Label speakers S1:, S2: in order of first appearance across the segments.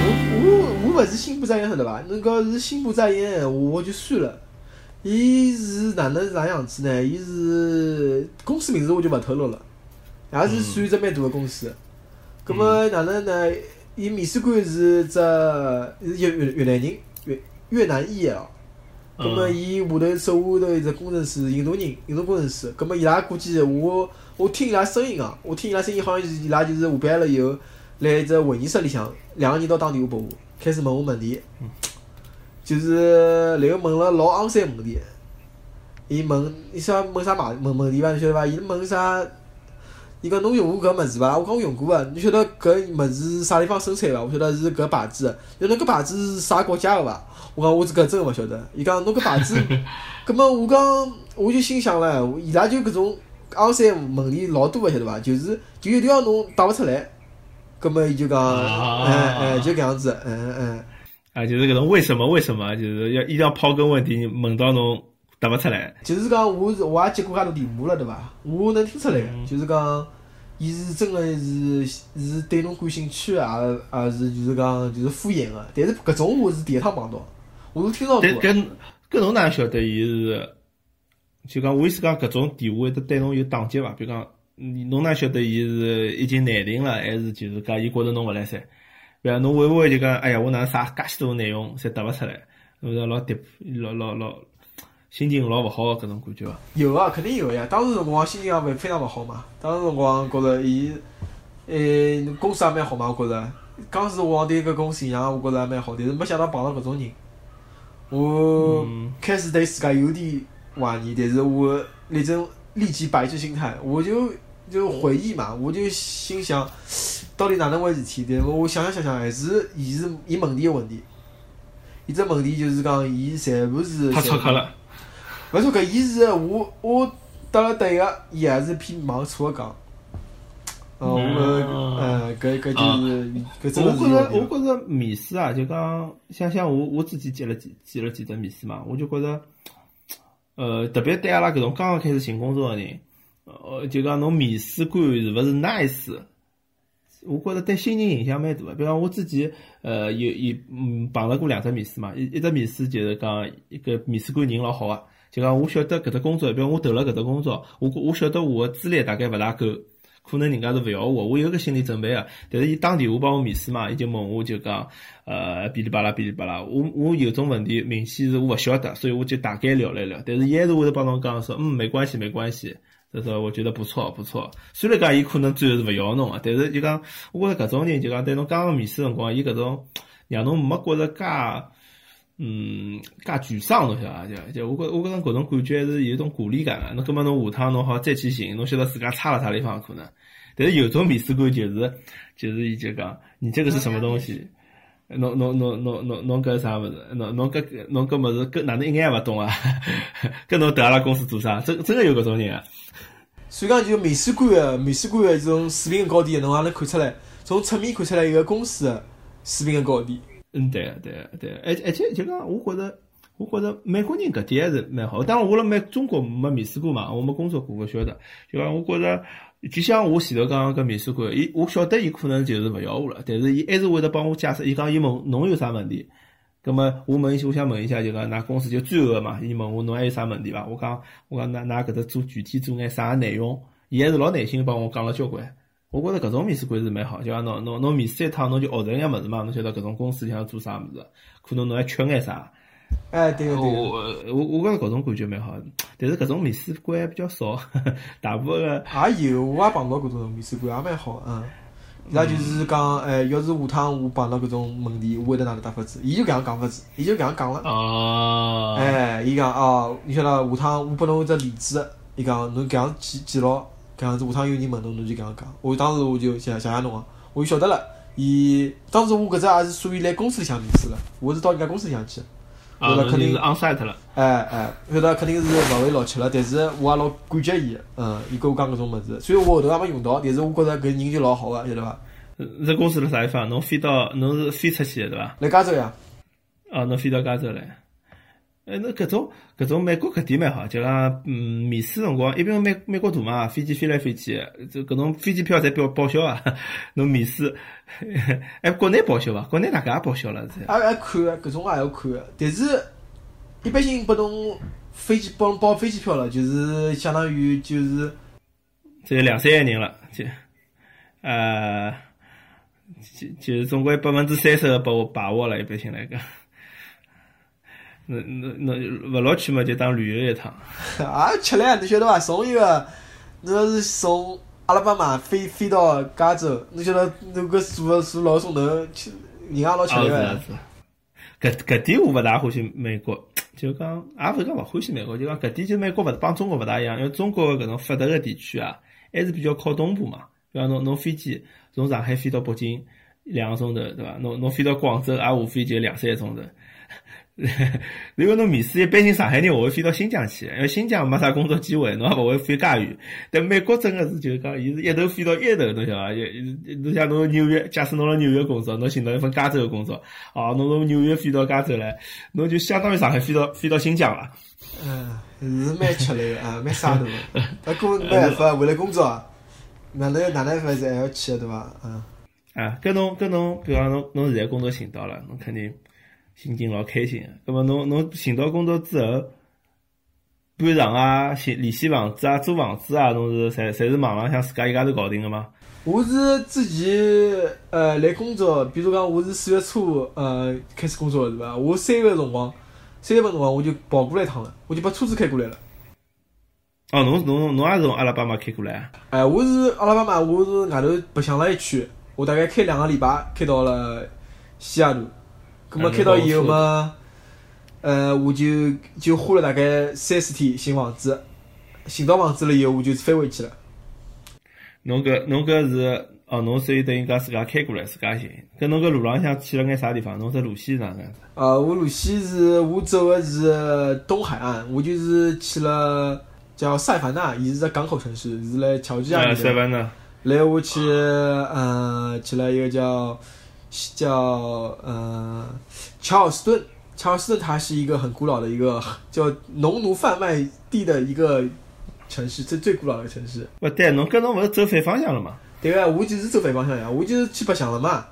S1: 我我我勿是心不在焉，晓得伐？侬讲是心不在焉，我就算了。伊是哪能啥样子呢？伊是公司名字我就勿透露了，也是算一只蛮大个公司。葛末哪能呢？伊面试官是只是越越越南人，越越南裔哦。葛末伊下头手下头一只工程师，印度人，印度工程师。葛末伊拉估计我我听伊拉声音啊，我听伊拉声音好像是伊拉就是下班了以后，来一只会议室里向，两个人到打电话拨我，开始问我问题，就是然后问了老昂三问题。伊问，伊想问啥嘛？问问题伐？侬晓得伐？伊问啥？伊讲侬用过搿物事伐？我讲我用过个，侬晓得搿物事啥地方生产伐？我晓得是搿牌子，晓得搿牌子是啥国家个伐？我讲我是搿真个勿晓得。伊讲侬搿牌子，葛末我讲我就心想唻，伊拉就搿种昂三问题老多个，晓得伐？就是就有条侬答勿出来，葛末伊就讲，
S2: 啊
S1: 哎哎，就搿样子，嗯嗯。
S2: 啊，就是搿种为什么为什么，就是要一定要抛根问底问到侬答勿出来。
S1: 就是讲，我是我也接过介多电话了，对伐？我能听出来个，就是讲，伊是真个是是对侬感兴趣啊，也是就是讲就是敷衍个。但是搿种我是第一趟碰到，我是听到过
S2: 但。搿搿侬哪能晓得伊是？就讲我意思讲，搿种电话会得对侬有打击伐？比如讲，你侬哪晓得伊是已经内定了，还是就是讲伊觉着侬勿来三？比如侬会勿会就讲，哎呀，我哪能啥介许多内容侪答勿出来？侬是老跌，老老老心情老勿好个搿种感觉伐？
S1: 有啊，肯定有呀。当时辰光心情也勿非常勿好嘛。当时辰光觉着伊，诶，公司也蛮好嘛，我觉着。刚开始我对搿公司印象我觉着也蛮好，但是没想到碰到搿种人。我
S2: 嗯
S1: 开始对自家有点怀疑，但是我立正立即摆正心态，我就就回忆嘛，我就心想，到底哪能回事体？但是我想想想想，还是伊是伊问题个问题。伊只问题就是讲，伊全部是
S2: 了。
S1: 勿是，搿伊是我我答了对个，伊还是偏往错个讲。呃，我
S2: 嗯
S1: 呃，搿搿就是搿真是
S2: 我觉着，
S1: 有
S2: 我觉着面试啊，就讲想想我我自己接了几接了几只面试嘛，我就觉着，呃，特别对阿拉搿种刚刚开始寻工作个人，呃，就讲侬面试官是勿是 nice，我觉着对心情影响蛮大个。比方我自己，呃，有有嗯碰着过两只面试嘛，一一只面试就是讲一个面试官人老好个，就讲我晓得搿只工作，比如我投了搿只工作，我我晓得我个资历大概勿大够。可能人家是勿要我，我有个心理准备个。但是伊打电话帮我面试嘛，伊就问我就讲，呃，哔哩吧啦哔哩吧啦，我我有种问题明显是我勿晓得，所以我就大概聊了聊。但是伊还是会得帮侬讲说，嗯，没关系没关系，就说我觉得不错不错。虽然讲伊可能最后是勿要侬个，但是就讲，我觉着搿种人就讲对侬刚刚面试辰光，伊搿种让侬没觉着介。嗯，介沮丧侬晓得伐？就就我觉我觉着搿种感觉还是有一种鼓励感个。侬葛末侬下趟侬好再去寻，侬晓得自家差了啥地方可能。但是有种面试官就是就是伊就讲，你这个是什么东西？侬侬侬侬侬侬搿啥物事？侬侬搿侬搿物事搿哪能一眼也勿懂啊？搿侬投阿拉公司做啥？真真个有搿种人啊！
S1: 所以讲，就面试官个面试官个这种水平个高低，侬也能看出来，从侧面看出来一个公司个水平个高低。
S2: 嗯，对个对个对个，而且而且就讲，我觉着我觉着美国人搿点还是蛮好。当然，我辣美中国没面试过嘛，我没工作过，勿晓得。就讲我觉着，就像我前头讲搿面试官，伊我晓得伊可能就是勿要我了，但是伊还是会得帮我解释。伊讲伊问侬有啥问题，葛么我问一下，我想问一下，就讲㑚公司就最后个嘛，伊问我侬还有啥问题伐？我讲我讲㑚㑚搿搭做具体做眼啥内容，伊还是老耐心帮我讲了交关。我觉着搿种面试官是蛮好，就讲侬侬侬面试一趟，侬就学着眼物事嘛，侬晓得搿种公司里向做啥物事，可能侬还缺眼啥。
S1: 哎，对个对个。
S2: 我我我觉着搿种感觉蛮好，但是搿种面试官还比较少，大部分个
S1: 也有，我也碰到过这种面试官，也蛮好，嗯。伊拉就是讲，哎，要是下趟我碰到搿种问题，我会得哪能答法子？伊就搿样讲法子，伊就搿样讲了。
S2: 哦，
S1: 哎，伊讲哦，你晓得下趟我拨侬一只例子，伊讲侬搿样记记牢，搿样子下趟有人问侬，侬就搿样讲。我当时我就谢谢谢侬啊，我就晓得了。伊当时我搿只也是属于来公司里向面试了，我是到人家公司里向去。
S2: 啊，
S1: 晓得肯定
S2: 是 on site 了。
S1: 哎哎，晓得肯定是勿会老吃了，但是我也老感激伊，嗯，伊跟我讲搿种物事，虽然我后头也没用到，但是我觉着搿人就老好个，晓得伐？
S2: 这公司辣啥地方？侬飞到侬是飞出去的对伐？
S1: 来加州呀，
S2: 哦，侬飞到加州来。哎，那搿种搿种美国搿点蛮好，就讲嗯，面试辰光，因为美美国大嘛，飞机飞来飞去，这搿种飞机票侪报报销啊。侬面试，哎，国内报销伐？国内大家也报销了，
S1: 也也看个，搿种也要看个。但是，一般性拨侬飞机报报飞机票了，就是相当于就是
S2: 只有两三个人了，就呃，就就是总归百分之三十个把握把握了，一般性来讲。那那那勿落去嘛，就当旅游一趟。
S1: 啊，吃唻，侬晓得伐？从一个，侬要是从阿拉巴马飞飞到加州，侬晓得侬搿坐坐老钟头，吃人也老吃力
S2: 个。搿搿点我勿大欢喜美国，就讲也勿是讲勿欢喜美国，就讲搿点就美国勿帮中国勿大一样，因为中国搿种发达个地区啊，还是比较靠东部嘛。比方侬侬飞机从上海飞到北京两个钟头，对伐？侬侬飞到广州也无非就两三个钟头。如果侬面试一般性上海人，我会飞到新疆去，因为新疆没啥工作机会，侬也勿会飞介远。但美国真个是就是讲，伊是一头飞到一头，侬晓得伐？侬像侬纽约，假使侬辣纽约工作，侬寻到一份加州个工作，哦，侬从纽约飞到加州来，侬就相当于上海飞到飞到新疆了。
S1: 嗯，是蛮吃力个啊，蛮杀头个。不过没办法，为了工作，哪能哪能法是还要去对伐？嗯。
S2: 啊，跟侬跟侬，比方侬侬现在工作寻到了，侬肯定。心情老开心个，葛末侬侬寻到工作之后，搬场啊、联联系房子啊、租房子啊，侬是侪侪是网浪向自家一家头搞定个吗？
S1: 我是之前呃来工作，比如讲我是四月初呃开始工作个是伐？我三月辰光，三月份辰光我就跑过来一趟了，我就把车子开过来了。
S2: 哦，侬侬侬也是从阿拉巴马开过来啊？
S1: 哎，我是阿拉巴马，我是外头白相了一圈，我大概开两个礼拜，开到了西雅图。咁么开到以后嘛，呃，我就就花了大概三四天寻房子，寻到房子了以后，我就飞回去了。
S2: 侬搿侬搿是哦，侬所以等于讲自家开过来，自家寻。搿侬搿路浪向去了眼啥地方？侬这路线是哪能？
S1: 啊，我路线是我走的是东海岸，我就是去了叫塞凡纳，伊是只港口城市，是辣乔治亚
S2: 塞凡纳。
S1: 来，我去，嗯，去了一个叫。叫呃乔尔斯顿，乔尔斯顿它是一个很古老的一个叫农奴贩卖地的一个城市，最最古老的城市。
S2: 不对，侬跟侬勿是走反方向了嘛？
S1: 对个，我就是走反方向呀，我就是去白相了嘛。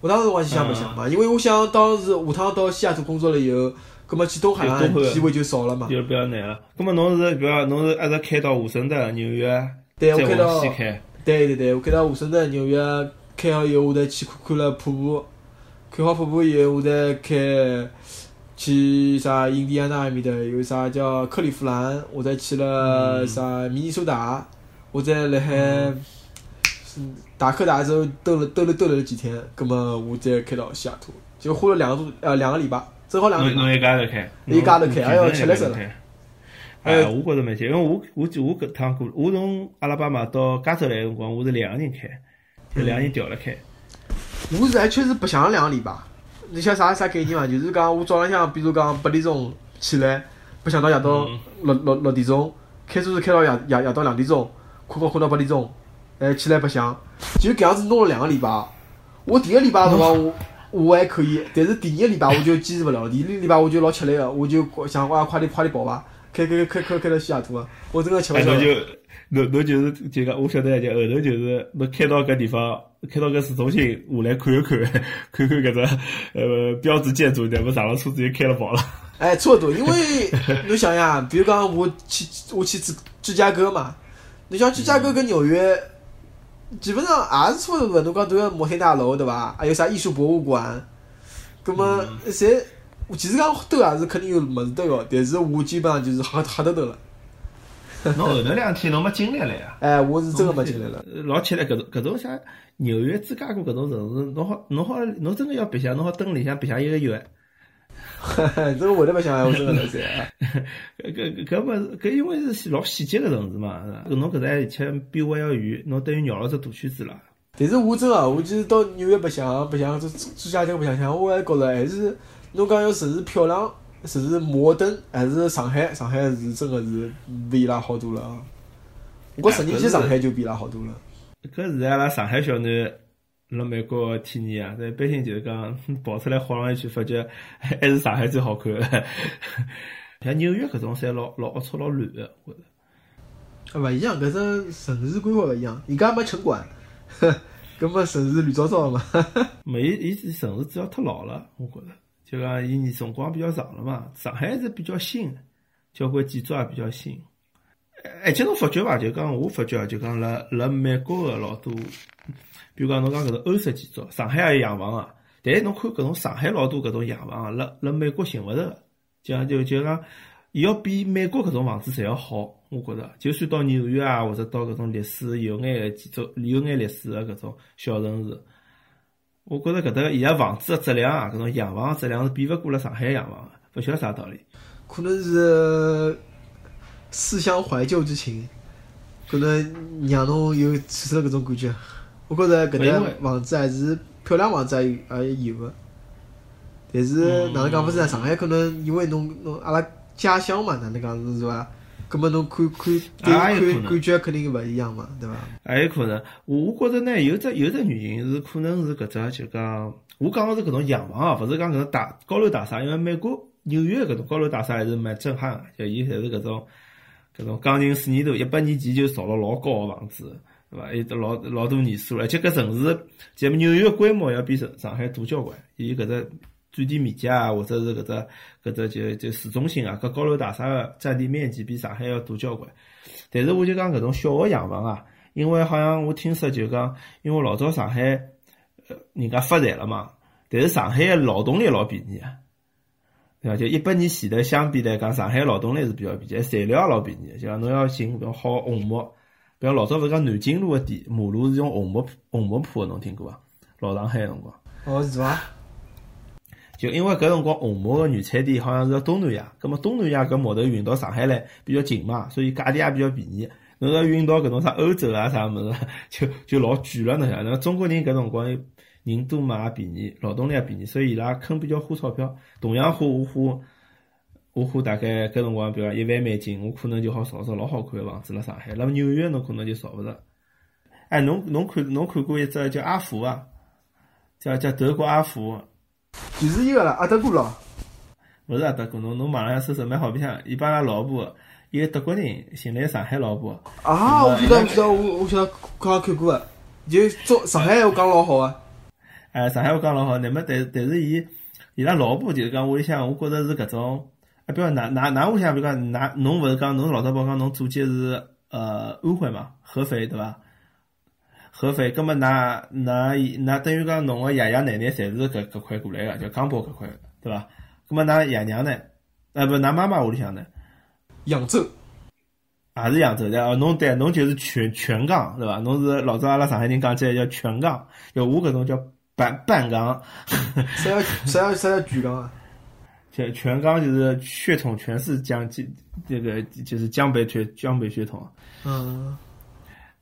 S1: 我当时我就想白相嘛，因为我想当时下趟到西雅图工作了以后，葛么去东海岸机会就少了嘛。
S2: 就比较难了。葛么侬是比方侬是一直开到华盛顿、纽约，
S1: 对，我开到
S2: 西开。
S1: 对对对，我开到华盛顿、纽约。开好以后，我再去看看了瀑布，看好瀑布以后，我再开去啥印第安纳埃面的有啥叫克利夫兰，我再去了啥明尼苏达，我再辣海达科达州兜了兜了兜了几天，葛么我再开到西雅图，就花了两个多呃两个礼拜，正好两个礼拜。
S2: 侬一家头开？
S1: 一家头开，还要吃力死了。
S2: 哎，我觉着蛮结，因为我我我搿趟过，我从阿拉巴马到加州来个辰光，我是两个人开。就两人调了开，
S1: 我是还确实白相了两个礼拜。你晓得啥啥概念伐？就是讲我早浪向，比如讲八点钟起来，白相到夜到六六六点钟，开车子开到夜夜夜到两点钟，困觉困到八点钟，哎起来白相，就搿样子弄了两个礼拜。我第一个礼拜辰光我我还可以，但是第二个礼拜我就坚持勿了。第二个礼拜我就老吃力个，我就想哇快点快点跑伐，开开开开开到西雅图啊！我真个吃勿消。
S2: 侬侬就是就讲，我晓得就后头就是侬开到搿地方，开到搿市中心下来看一看，看看搿只呃标志建筑，对勿？上了车子就开了跑了。
S1: 哎，差勿多，因为侬想呀，比如讲我去我去芝芝加哥嘛，侬像芝加哥跟纽约，基本上也是差勿多。侬讲都要摩天大楼对伐？还有啥艺术博物馆，葛么侪，其实讲都也是肯定有物事兜个，但是我基本上就是瞎瞎兜兜了。
S2: 侬后头两天侬没精力了呀？
S1: 哎，我是真个没精力了。
S2: 老吃力，搿种搿种像纽约、芝加哥搿种城市，侬好侬好侬真个要白相，侬好蹲里向白相一个月。
S1: 这个会得白相，我真个来塞。
S2: 搿搿搿勿是搿因为是老细节个城市嘛？侬搿搭而且比我要远，侬等于绕了只大圈子了。
S1: 但是我真个，我其实到纽约白相白相，芝芝加哥白相相，我还觉着还是侬讲要城市漂亮。是是摩登，还是上海？上海是真个是比伊拉好多了啊！我十年前上海就比伊拉好多了。
S2: 搿是阿拉上海小囡辣美国个体验啊，但一般性就是讲 跑出来晃上一圈，发觉 还是上海最好看。像纽约搿种侪老老龌龊老乱个，我觉着。
S1: 啊，勿一样，搿只城市规划勿一样，人家没城管，搿么城市乱糟糟个嘛。
S2: 没，伊伊城市主要太老了，我觉着，就讲伊年辰光比较长了嘛。上海是比较新，交关建筑也比较新。而且侬发觉伐？就讲我发觉啊，就讲辣辣美国个老多，比如讲侬讲搿种欧式建筑，上海也有洋房啊。但是侬看搿种上海老多搿种洋房啊，辣辣美国寻勿着。就讲就就讲，伊要比美国搿种房子侪要好。我觉着，就算到纽约啊，或者到搿种历史有眼个建筑、有眼历史个搿种小城市，我觉着搿搭伊拉房子个质量啊，搿种洋房个质量是比勿过了上海洋房个，勿晓得啥道理。
S1: 可能是思乡怀旧之情，可能让侬有产生搿种感觉。我觉着搿搭房子还是漂亮房子还有还有个，但是哪能讲勿是呢？上海可能因为侬侬阿拉家乡嘛，哪能讲是伐？葛末侬看看对看感觉肯定勿一样嘛，对伐？
S2: 还有可能，我我觉着呢，有只有只原因是可能是搿只就讲，我讲个是搿种洋房啊，勿是讲搿种大高楼大厦，因为美国纽约搿种高楼大厦还是蛮震撼个，就伊侪是搿种搿种钢筋水泥头，一百年前就造了老高个房子，对伐？有得老老多年数了，而且搿城市，就纽约规模要比上上海大交关，伊搿只。占地面积啊，或者是搿只搿只就就市中心啊，搿高楼大厦个占地面积比上海要大交关。但是我就讲搿种小个洋房啊，因为好像我听说就讲，因为老早上海呃人家发财了嘛，但是上海个劳动力老便宜啊，对伐？就一百年前头相比来讲，上海劳动力是比较便宜，材料也老便宜。就讲侬要寻搿种好红木，比如老早勿是讲南京路个地马路是用红木红木铺个，侬听过伐？老上海个辰光。
S1: 哦，是伐？
S2: 就因为搿辰光红木个原产地好像是东南亚，葛末东南亚搿木头运到上海来比较近嘛，所以价钿也比较便宜。侬要运到搿种啥欧洲啊啥物事，就就老贵了，侬晓得？中国人搿辰光人多嘛也便宜，劳动力也便宜，所以伊拉肯比较花钞票。同样花我花我花大概搿辰光，比如一万美金，我可能就好造只老好看个房子辣上海。辣纽约侬可能就造勿着。哎，侬侬看侬看过一只叫阿福啊？叫叫德国阿福。
S1: 就是伊个啦，阿德哥咯，
S2: 勿是阿德哥，侬侬网上搜搜蛮好白相，伊帮拉老婆，一个德国人寻了上海老婆。
S1: 啊，我晓得，我晓得，我我晓得，刚刚看过个，就做上海话讲老好啊。
S2: 哎，上海话讲老好，那么但但是伊伊拉老婆就是讲屋里向，我觉着是搿种，啊，比如㑚㑚㑚屋里向，比如讲㑚侬勿是讲侬老早包讲侬祖籍是呃安徽嘛，合肥对伐？合肥，葛末㑚㑚㑚等于讲侬个爷爷奶奶侪是搿搿块过来个，叫江北搿块，对伐？葛末㑚爷娘呢？呃，勿，㑚妈妈屋里向呢？
S1: 扬州，
S2: 也是扬州的哦。侬对，侬就是全全港，对伐？侬是老早阿拉上海人讲起来叫全港，叫我搿种叫半半港。
S1: 啥叫啥叫啥叫全港啊？
S2: 全全港就是血统全是江这这个就是江北血江北血统。
S1: 嗯。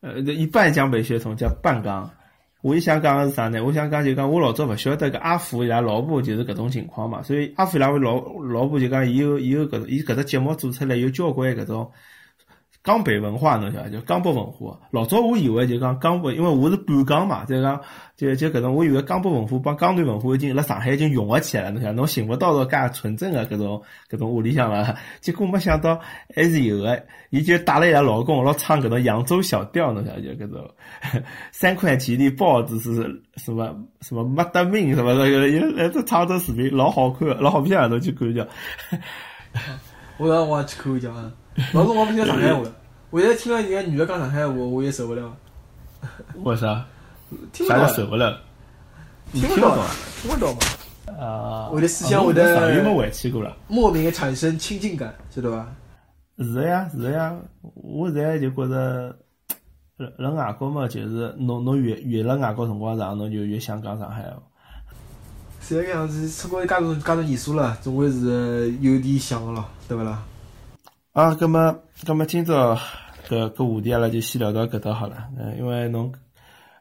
S2: 呃，一半江北血统叫半港。我一想讲个是啥呢？我想讲就讲我老早勿晓得个阿福伊拉老婆就是搿种情况嘛，所以阿福伊拉老老婆就讲伊有伊有搿伊搿只节目做出来有交关搿种。江北文化侬晓得，就江北文化。老早我以为就讲江北，因为我是半江嘛，就讲就就搿种，我以为江北文化帮江南文化已经辣上海已经融合起来了。侬晓得，侬寻勿到个介纯正个搿种搿种屋里向了。结果没想到还是有个，伊就带了伊拉老公老唱搿种扬州小调，侬晓得就搿种 三块钱的包子是什么什么没得命什么那个，伊来这唱着视频老好看，老好骗侬去看一下。
S1: 我要我去看一下啊。老是我不听上海话，我现在听了人家女的讲上海话，我也受不了。
S2: 为啥？
S1: 啥
S2: 受不了？
S1: 听不到，听不到嘛。
S2: 啊。
S1: 我的思想，我的
S2: 上回去过了。
S1: 莫名的产生亲近感，晓得吧？
S2: 是的呀，是的呀。我现在就觉着，辣辣外国嘛，就是侬侬越越辣外国辰光长，侬就越想讲上海话。
S1: 是这个样子，出国介多介多年数了，总归是有点想个咯，对不啦？
S2: 啊，葛么，葛么，今朝搿搿话题阿拉就先聊到搿搭好了。嗯，因为侬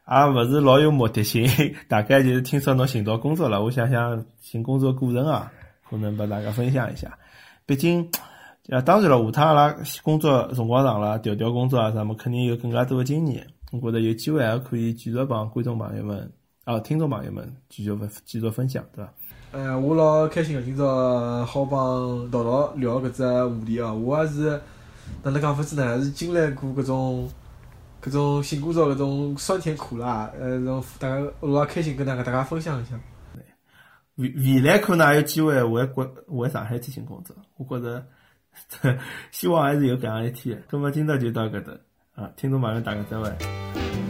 S2: 也勿是老有目的性，大概就是听说侬寻到工作了，我想想寻工作过程啊，可能拨大家分享一下。毕竟，啊，当然了，下趟阿拉工作辰光长了，调调工作啊，啥么肯定有更加多的经验。我觉着有机会还可以继续帮观众朋友们啊，听众朋友们继续分继续分享，对伐？
S1: 哎，我老开心个，今朝好帮桃桃聊搿只话题哦。我也是哪能讲法子呢？是经历过搿种搿种寻工作搿种酸甜苦辣，呃，种大家我老开心跟大家大家分享一下。
S2: 未未来可能还有机会回国回上海去寻工作，我觉着 希望还是有搿样一天。葛末今朝就到搿搭啊，听众朋友大家再会。